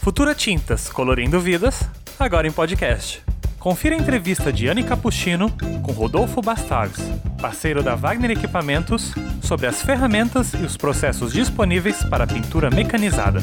Futura Tintas, colorindo vidas, agora em podcast. Confira a entrevista de Anne Capuchino com Rodolfo Bastardes, parceiro da Wagner Equipamentos, sobre as ferramentas e os processos disponíveis para pintura mecanizada.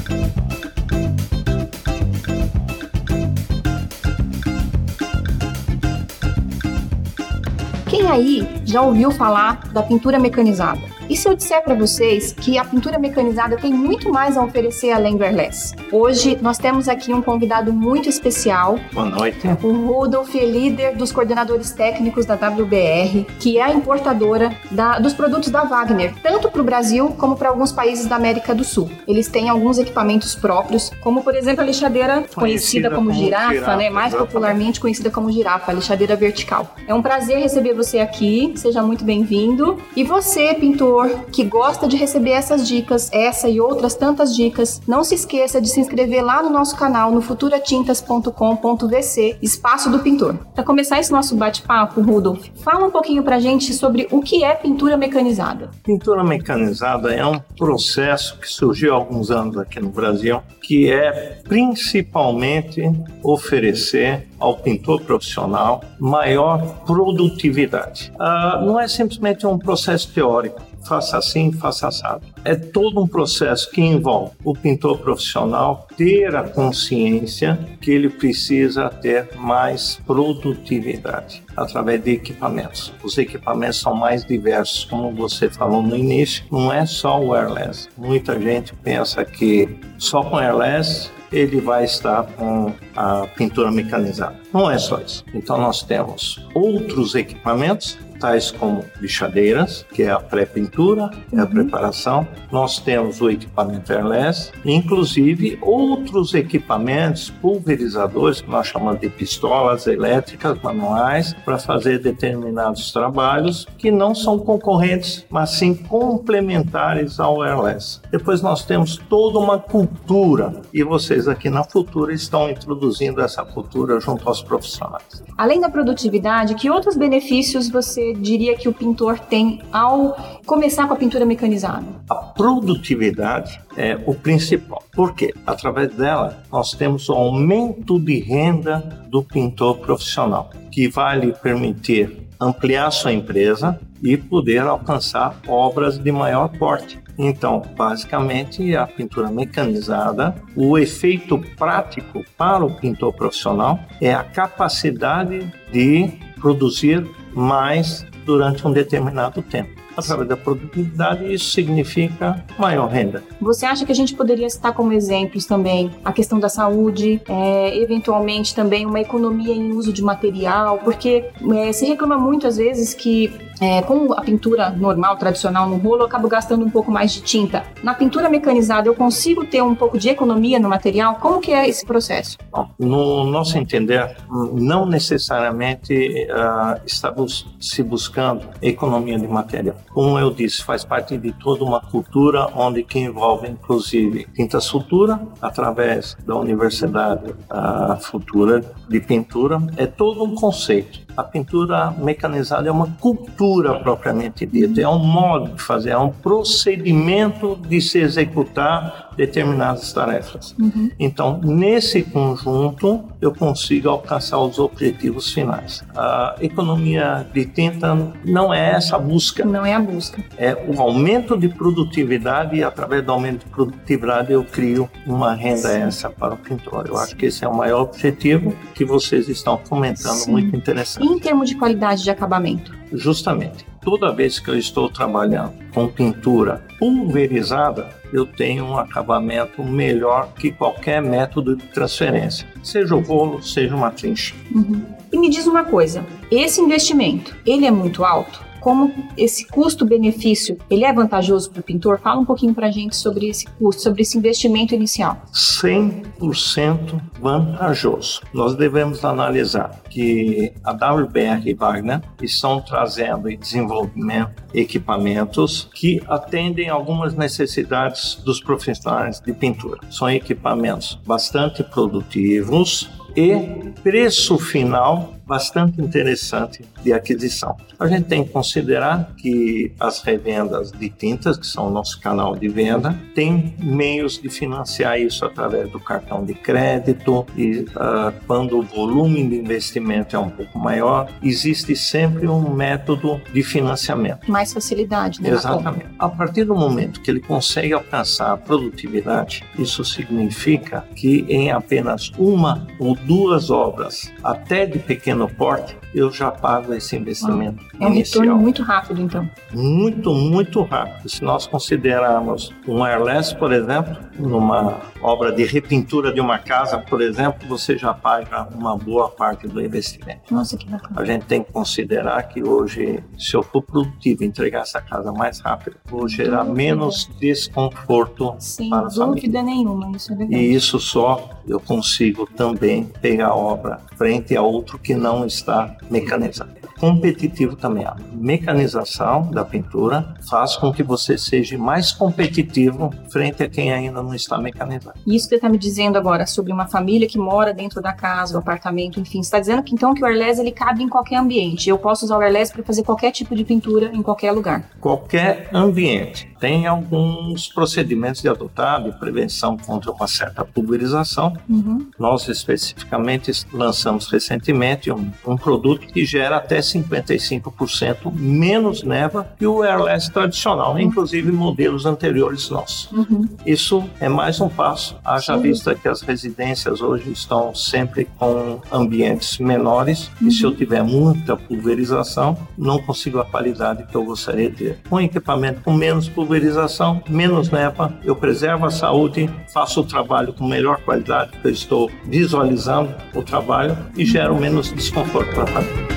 Quem aí já ouviu falar da pintura mecanizada? E se eu disser para vocês que a pintura mecanizada tem muito mais a oferecer além do airless? Hoje nós temos aqui um convidado muito especial. Boa noite. O Rudolf é líder dos coordenadores técnicos da WBR, que é a importadora da, dos produtos da Wagner, tanto para o Brasil como para alguns países da América do Sul. Eles têm alguns equipamentos próprios, como por exemplo a lixadeira conhecida, conhecida como, como, girafa, girafa né? mais exatamente. popularmente conhecida como girafa, a lixadeira vertical. É um prazer receber você aqui, seja muito bem-vindo. E você, pintor que gosta de receber essas dicas, essa e outras tantas dicas, não se esqueça de se inscrever lá no nosso canal no futuratintas.com.vc, Espaço do Pintor. Para começar esse nosso bate-papo, Rudolf, fala um pouquinho pra gente sobre o que é pintura mecanizada. Pintura mecanizada é um processo que surgiu há alguns anos aqui no Brasil, que é principalmente oferecer ao pintor profissional maior produtividade. Ah, não é simplesmente um processo teórico, faça assim, faça assado. É todo um processo que envolve o pintor profissional ter a consciência que ele precisa ter mais produtividade através de equipamentos. Os equipamentos são mais diversos, como você falou no início, não é só o wireless. Muita gente pensa que só com wireless ele vai estar com a pintura mecanizada. Não é só isso. Então nós temos outros equipamentos tais como lixadeiras, que é a pré-pintura, é a uhum. preparação. Nós temos o equipamento airless, inclusive outros equipamentos pulverizadores, que nós chamamos de pistolas elétricas manuais, para fazer determinados trabalhos que não são concorrentes, mas sim complementares ao airless. Depois nós temos toda uma cultura, e vocês aqui na Futura estão introduzindo essa cultura junto aos profissionais. Além da produtividade, que outros benefícios você diria que o pintor tem ao começar com a pintura mecanizada? A produtividade é o principal. Por quê? Através dela, nós temos o aumento de renda do pintor profissional, que vai lhe permitir ampliar sua empresa e poder alcançar obras de maior porte. Então, basicamente, a pintura mecanizada, o efeito prático para o pintor profissional é a capacidade de produzir mais durante um determinado tempo. Através da produtividade, isso significa maior renda. Você acha que a gente poderia citar como exemplos também a questão da saúde, é, eventualmente também uma economia em uso de material? Porque é, se reclama muito às vezes que é, com a pintura normal, tradicional no rolo, eu acabo gastando um pouco mais de tinta. Na pintura mecanizada, eu consigo ter um pouco de economia no material? Como que é esse processo? No nosso entender, não necessariamente uh, está bus se buscando economia de material. Como eu disse, faz parte de toda uma cultura onde que envolve, inclusive, tinta sutura, através da Universidade uh, Futura de Pintura. É todo um conceito a pintura mecanizada é uma cultura propriamente dita, é um modo de fazer, é um procedimento de se executar determinadas tarefas. Uhum. Então, nesse conjunto, eu consigo alcançar os objetivos finais. A economia de tinta não é essa a busca. Não é a busca. É o aumento de produtividade e, através do aumento de produtividade, eu crio uma renda Sim. extra para o pintor. Eu acho que esse é o maior objetivo que vocês estão comentando, Sim. muito interessante em termos de qualidade de acabamento? Justamente. Toda vez que eu estou trabalhando com pintura pulverizada, eu tenho um acabamento melhor que qualquer método de transferência, seja o rolo, seja uma trincha. Uhum. E me diz uma coisa, esse investimento, ele é muito alto? Como esse custo-benefício ele é vantajoso para o pintor? Fala um pouquinho para a gente sobre esse custo, sobre esse investimento inicial. 100% vantajoso. Nós devemos analisar que a WBR e Wagner estão trazendo em desenvolvimento equipamentos que atendem algumas necessidades dos profissionais de pintura. São equipamentos bastante produtivos, e preço final bastante interessante de aquisição. A gente tem que considerar que as revendas de tintas, que são o nosso canal de venda, tem meios de financiar isso através do cartão de crédito e uh, quando o volume de investimento é um pouco maior, existe sempre um método de financiamento. Mais facilidade, né? Exatamente. A partir do momento que ele consegue alcançar a produtividade, isso significa que em apenas uma ou duas obras, até de pequeno porte, eu já pago esse investimento. Ah, é um inicial. retorno muito rápido, então. Muito, muito rápido. Se nós considerarmos um wireless, por exemplo, numa obra de repintura de uma casa, por exemplo, você já paga uma boa parte do investimento. Nossa, que bacana. A gente tem que considerar que hoje, se eu for produtivo entregar essa casa mais rápido, vou gerar menos desconforto Sem para a família. Sem dúvida nenhuma, isso é verdade. E isso só eu consigo também pegar a obra frente a outro que não está mecanizado competitivo também. A mecanização da pintura faz com que você seja mais competitivo frente a quem ainda não está mecanizado. Isso que você está me dizendo agora sobre uma família que mora dentro da casa, do apartamento, enfim, está dizendo que então que o airless ele cabe em qualquer ambiente. Eu posso usar o airless para fazer qualquer tipo de pintura em qualquer lugar. Qualquer ambiente. Tem alguns procedimentos de adotar de prevenção contra uma certa pulverização. Uhum. Nós especificamente lançamos recentemente um, um produto que gera até 55% menos neva que o airless tradicional, uhum. inclusive modelos anteriores nossos. Uhum. Isso é mais um passo, haja Sim. vista que as residências hoje estão sempre com ambientes menores uhum. e se eu uhum. tiver muita pulverização, não consigo a qualidade que eu gostaria de ter. Com equipamento com menos pulverização, menos neva, eu preservo a saúde, faço o trabalho com melhor qualidade, porque eu estou visualizando o trabalho e gero menos desconforto para a família.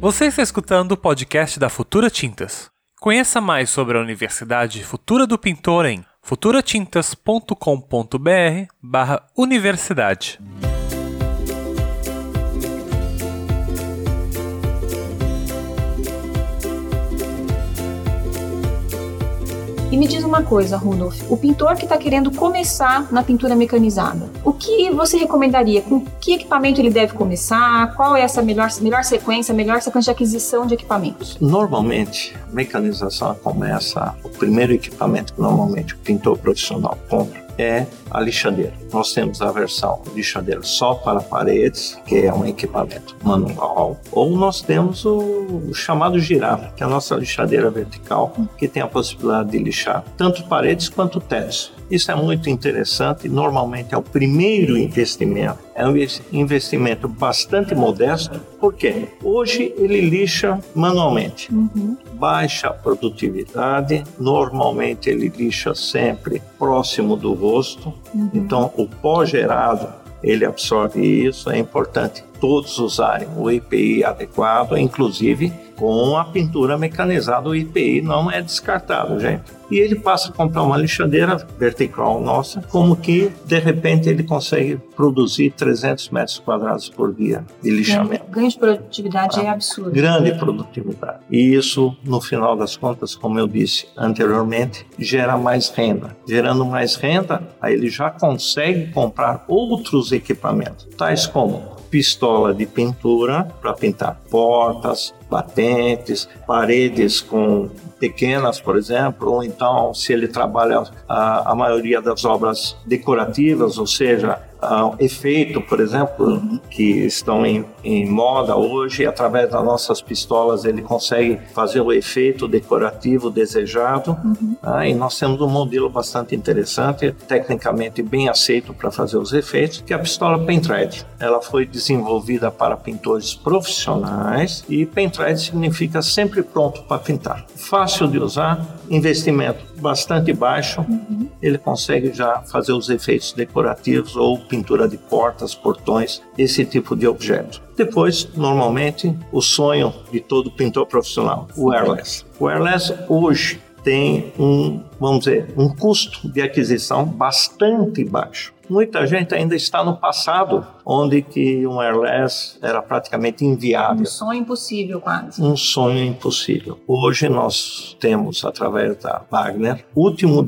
Você está escutando o podcast da Futura Tintas. Conheça mais sobre a Universidade Futura do Pintor em futuratintas.com.br/universidade. E me diz uma coisa, Rudolf, o pintor que está querendo começar na pintura mecanizada, o que você recomendaria? Com que equipamento ele deve começar? Qual é essa melhor, melhor sequência, melhor sequência de aquisição de equipamentos? Normalmente, mecanização começa, o primeiro equipamento que normalmente o pintor profissional compra é a lixadeira. Nós temos a versão lixadeira só para paredes, que é um equipamento manual, ou nós temos o chamado girafa, que é a nossa lixadeira vertical, que tem a possibilidade de lixar tanto paredes quanto tetos. Isso é muito interessante, normalmente é o primeiro investimento, é um investimento bastante modesto, porque hoje ele lixa manualmente. Uhum. Baixa produtividade, normalmente ele lixa sempre próximo do rosto, uhum. então o pó gerado ele absorve isso, é importante todos usarem o EPI adequado, inclusive com a pintura mecanizada, o EPI não é descartado, gente e ele passa a comprar uma lixadeira vertical nossa, como que de repente ele consegue produzir 300 metros quadrados por dia de lixamento. Ganho de produtividade ah, é absurdo. Grande produtividade. E isso, no final das contas, como eu disse anteriormente, gera mais renda. Gerando mais renda, aí ele já consegue comprar outros equipamentos, tais como pistola de pintura para pintar portas, batentes, paredes com pequenas, por exemplo, ou então se ele trabalha a, a maioria das obras decorativas, ou seja, uh, efeito, por exemplo, que estão em, em, moda hoje, através das nossas pistolas ele consegue fazer o efeito decorativo desejado. Uhum. Uh, e nós temos um modelo bastante interessante, tecnicamente bem aceito para fazer os efeitos, que é a pistola Pentred. Ela foi desenvolvida para pintores profissionais e Pentred significa sempre pronto para pintar. Fácil de usar, investimento bastante baixo, uhum. ele consegue já fazer os efeitos decorativos ou pintura de portas, portões, esse tipo de objeto. Depois, normalmente, o sonho de todo pintor profissional, o airless. O airless hoje tem um, vamos dizer, um custo de aquisição bastante baixo. Muita gente ainda está no passado, onde que um airless era praticamente inviável. Um sonho impossível, quase. Um sonho impossível. Hoje nós temos, através da Wagner, último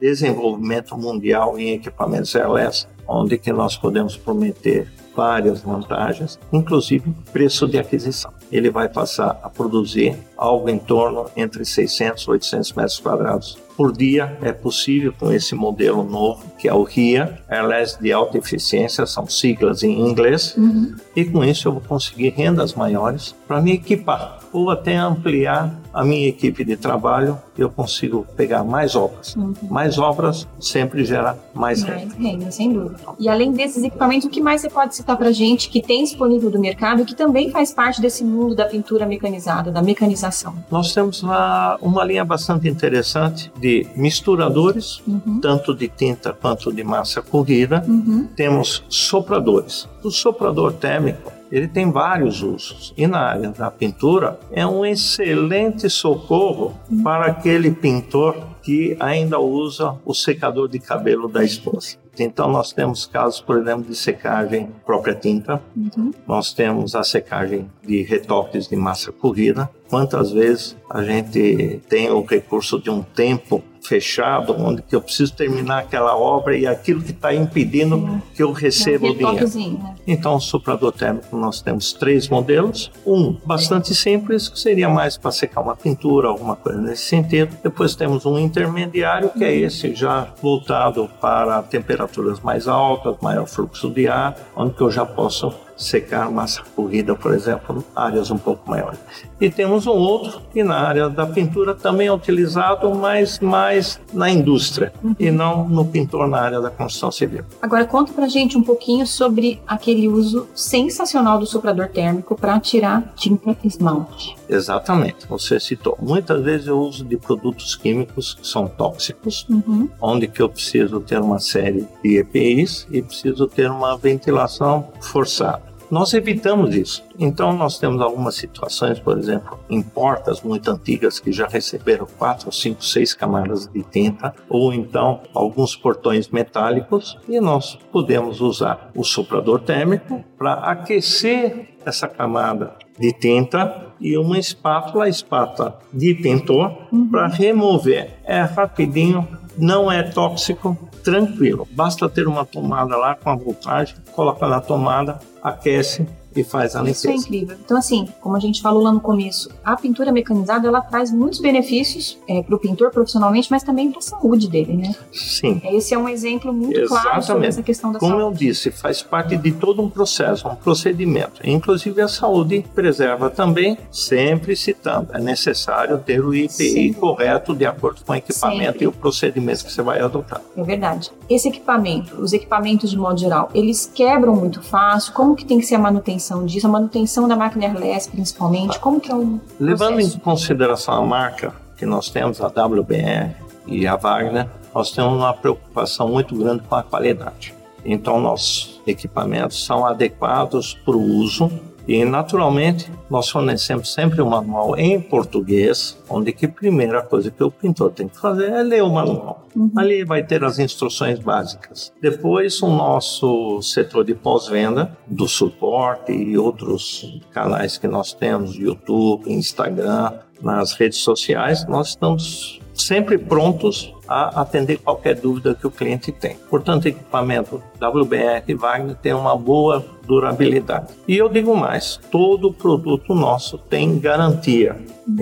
desenvolvimento mundial em equipamentos airless, onde que nós podemos prometer várias vantagens, inclusive preço de aquisição. Ele vai passar a produzir algo em torno entre 600 e 800 metros quadrados por dia é possível com esse modelo novo, que é o RIA, Airless de Alta Eficiência, são siglas em inglês, uhum. e com isso eu vou conseguir rendas maiores para me equipar ou até ampliar a minha equipe de trabalho, eu consigo pegar mais obras. Uhum. Mais obras sempre gera mais, mais renda. renda. sem dúvida. E além desses equipamentos, o que mais você pode citar para gente que tem disponível do mercado, que também faz parte desse mundo da pintura mecanizada, da mecanização? Nós temos uma, uma linha bastante interessante de misturadores, uhum. tanto de tinta quanto de massa corrida. Uhum. Temos sopradores. O soprador térmico ele tem vários usos. E na área da pintura, é um excelente socorro para aquele pintor que ainda usa o secador de cabelo da esposa. Então, nós temos casos, por exemplo, de secagem própria tinta, uhum. nós temos a secagem de retoques de massa corrida. Quantas vezes a gente tem o recurso de um tempo fechado, onde que eu preciso terminar aquela obra e aquilo que está impedindo que eu receba o dinheiro. Né? Então, o soprador térmico nós temos três modelos. Um bastante simples, que seria mais para secar uma pintura, alguma coisa nesse sentido. Depois temos um intermediário, que é esse já voltado para temperaturas mais altas, maior fluxo de ar, onde que eu já posso secar massa corrida, por exemplo, áreas um pouco maiores. E temos um outro que na área da pintura também é utilizado, mas mais na indústria uhum. e não no pintor na área da construção civil. Agora conta pra gente um pouquinho sobre aquele uso sensacional do soprador térmico para tirar tinta esmalte. Exatamente, você citou. Muitas vezes eu uso de produtos químicos que são tóxicos, uhum. onde que eu preciso ter uma série de EPIs e preciso ter uma ventilação forçada. Nós evitamos isso. Então, nós temos algumas situações, por exemplo, em portas muito antigas que já receberam quatro, cinco, seis camadas de tinta, ou então alguns portões metálicos, e nós podemos usar o soprador térmico para aquecer essa camada de tinta e uma espátula, espátula de pintor, uhum. para remover. É rapidinho, não é tóxico, tranquilo. Basta ter uma tomada lá com a voltagem, coloca na tomada, aquece e faz a limpeza. Isso é incrível. Então, assim, como a gente falou lá no começo, a pintura mecanizada ela traz muitos benefícios é, para o pintor profissionalmente, mas também para a saúde dele, né? Sim. Esse é um exemplo muito Exatamente. claro sobre essa questão da como saúde. Como eu disse, faz parte de todo um processo, um procedimento. Inclusive a saúde preserva também, sempre citando, é necessário ter o IPI Sim. correto de acordo com o equipamento sempre. e o procedimento que você vai adotar. É verdade. Esse equipamento, os equipamentos de modo geral, eles quebram muito fácil? Como que tem que ser a manutenção? Manutenção disso, a manutenção da máquina airless principalmente? Como que é o Levando processo? em consideração a marca que nós temos, a WBR e a Wagner, nós temos uma preocupação muito grande com a qualidade. Então, nossos equipamentos são adequados para o uso e, naturalmente, nós fornecemos sempre um manual em português, onde que a primeira coisa que o pintor tem que fazer é ler o manual. Uhum. Ali vai ter as instruções básicas. Depois, o nosso setor de pós-venda, do suporte e outros canais que nós temos, YouTube, Instagram, nas redes sociais, nós estamos sempre prontos a atender qualquer dúvida que o cliente tem. Portanto, equipamento WBR Wagner tem uma boa durabilidade. E eu digo mais, todo produto nosso tem garantia,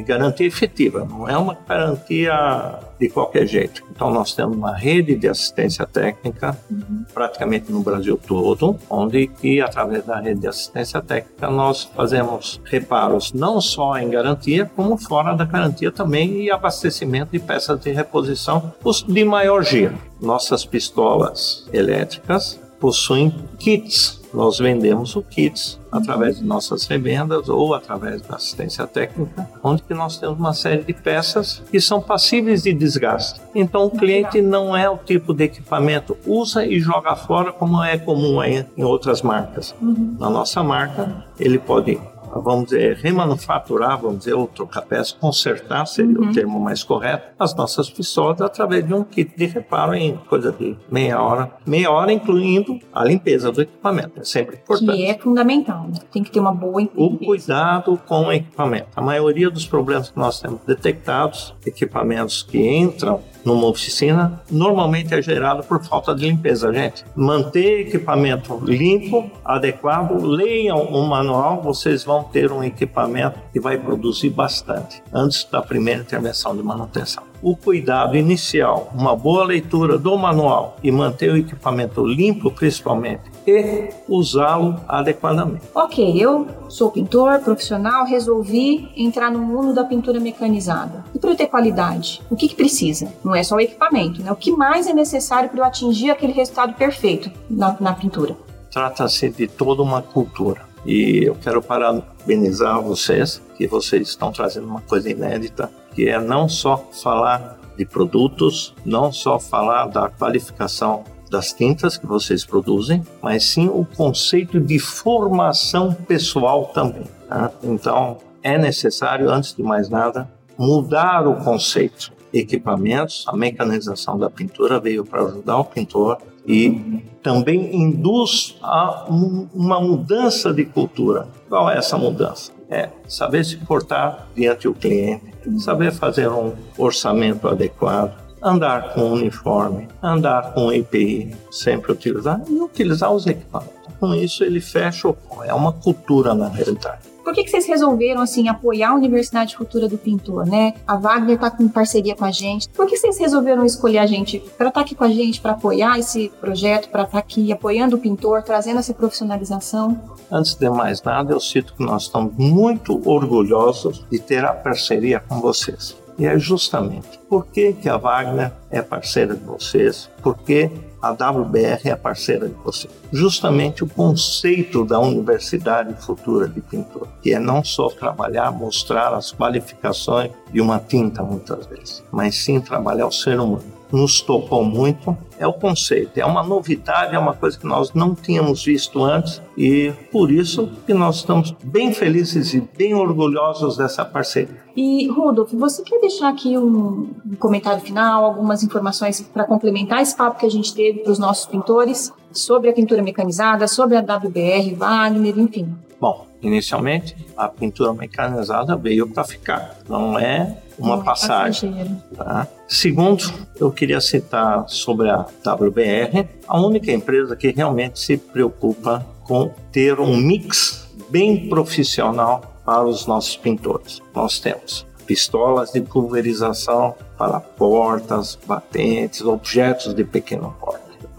garantia efetiva, não é uma garantia de qualquer jeito. Então nós temos uma rede de assistência técnica uhum. praticamente no Brasil todo, onde que através da rede de assistência técnica nós fazemos reparos não só em garantia, como fora da garantia também e abastecimento de peças de reposição de maior giro. Nossas pistolas elétricas possuem kits nós vendemos o kits através de nossas revendas ou através da assistência técnica, onde que nós temos uma série de peças que são passíveis de desgaste. Então o cliente não é o tipo de equipamento usa e joga fora como é comum em outras marcas. Uhum. Na nossa marca, ele pode vamos dizer, remanufaturar, vamos dizer, ou trocar peça, consertar seria uhum. o termo mais correto, as nossas pistolas através de um kit de reparo em coisa de meia hora, meia hora incluindo a limpeza do equipamento, é sempre importante. Que é fundamental, né? tem que ter uma boa limpeza. O cuidado com o equipamento. A maioria dos problemas que nós temos detectados, equipamentos que entram numa oficina, normalmente é gerado por falta de limpeza, gente. Manter equipamento limpo, adequado, leiam o manual, vocês vão ter um equipamento que vai produzir bastante antes da primeira intervenção de manutenção o cuidado inicial, uma boa leitura do manual e manter o equipamento limpo, principalmente, e usá-lo adequadamente. Ok, eu sou pintor profissional, resolvi entrar no mundo da pintura mecanizada. E para eu ter qualidade, o que, que precisa? Não é só o equipamento, né? O que mais é necessário para eu atingir aquele resultado perfeito na, na pintura? Trata-se de toda uma cultura. E eu quero parabenizar vocês, que vocês estão trazendo uma coisa inédita, que é não só falar de produtos, não só falar da qualificação das tintas que vocês produzem, mas sim o conceito de formação pessoal também. Tá? Então, é necessário, antes de mais nada, mudar o conceito. Equipamentos, a mecanização da pintura veio para ajudar o pintor e também induz a uma mudança de cultura. Qual é essa mudança? É saber se portar diante do cliente, saber fazer um orçamento adequado, andar com uniforme, andar com EPI, sempre utilizar e utilizar os equipamentos. Com isso ele fecha o é uma cultura na realidade. Por que, que vocês resolveram assim apoiar a Universidade Futura do Pintor, né? A Wagner está com parceria com a gente. Por que vocês resolveram escolher a gente para estar tá aqui com a gente, para apoiar esse projeto, para estar tá aqui apoiando o pintor, trazendo essa profissionalização? Antes de mais nada, eu cito que nós estamos muito orgulhosos de ter a parceria com vocês. E é justamente por que, que a Wagner é parceira de vocês, por que a WBR é parceira de vocês. Justamente o conceito da Universidade Futura de Pintor, que é não só trabalhar, mostrar as qualificações de uma tinta muitas vezes, mas sim trabalhar o ser humano nos tocou muito é o conceito. É uma novidade, é uma coisa que nós não tínhamos visto antes e por isso que nós estamos bem felizes e bem orgulhosos dessa parceria. E Rudolf, você quer deixar aqui um comentário final, algumas informações para complementar esse papo que a gente teve para os nossos pintores sobre a pintura mecanizada, sobre a WBR, Wagner, enfim? Bom, inicialmente a pintura mecanizada veio para ficar, não é uma não passagem. Tá? Segundo, eu queria citar sobre a WBR, a única empresa que realmente se preocupa com ter um mix bem profissional para os nossos pintores. Nós temos pistolas de pulverização para portas, batentes, objetos de pequeno porte.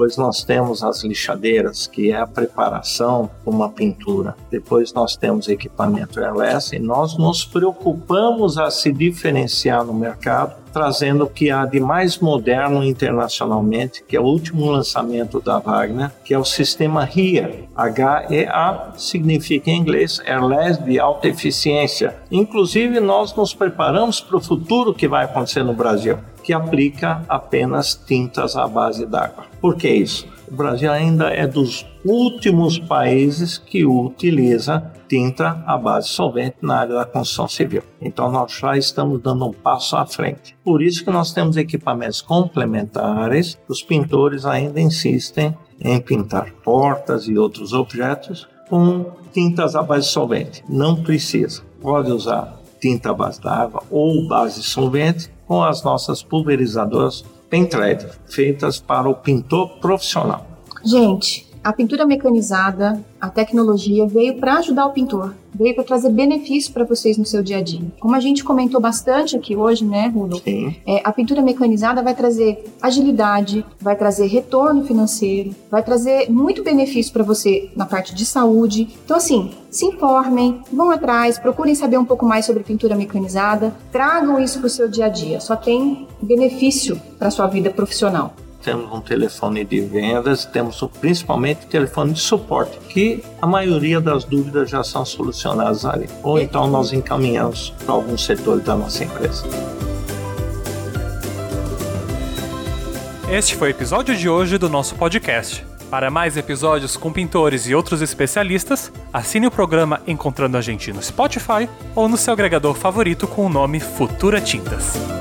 Depois nós temos as lixadeiras, que é a preparação para uma pintura. Depois nós temos equipamento airless e nós nos preocupamos a se diferenciar no mercado, trazendo o que há de mais moderno internacionalmente, que é o último lançamento da Wagner, que é o sistema HEA. H-E-A significa em inglês Airless de alta eficiência. Inclusive nós nos preparamos para o futuro que vai acontecer no Brasil que aplica apenas tintas à base d'água. Por que isso? O Brasil ainda é dos últimos países que utiliza tinta à base solvente na área da construção civil. Então nós já estamos dando um passo à frente. Por isso que nós temos equipamentos complementares. Os pintores ainda insistem em pintar portas e outros objetos com tintas à base solvente. Não precisa. Pode usar tinta à base d'água ou base solvente com as nossas pulverizadoras Pentred, feitas para o pintor profissional. Gente, a pintura mecanizada, a tecnologia veio para ajudar o pintor, veio para trazer benefícios para vocês no seu dia a dia. Como a gente comentou bastante aqui hoje, né, Rudo? É, a pintura mecanizada vai trazer agilidade, vai trazer retorno financeiro, vai trazer muito benefício para você na parte de saúde. Então, assim, se informem, vão atrás, procurem saber um pouco mais sobre pintura mecanizada, tragam isso para o seu dia a dia. Só tem benefício para sua vida profissional temos um telefone de vendas, temos principalmente telefone de suporte, que a maioria das dúvidas já são solucionadas ali. Ou então nós encaminhamos para algum setor da nossa empresa. Este foi o episódio de hoje do nosso podcast. Para mais episódios com pintores e outros especialistas, assine o programa Encontrando a Gente no Spotify ou no seu agregador favorito com o nome Futura Tintas.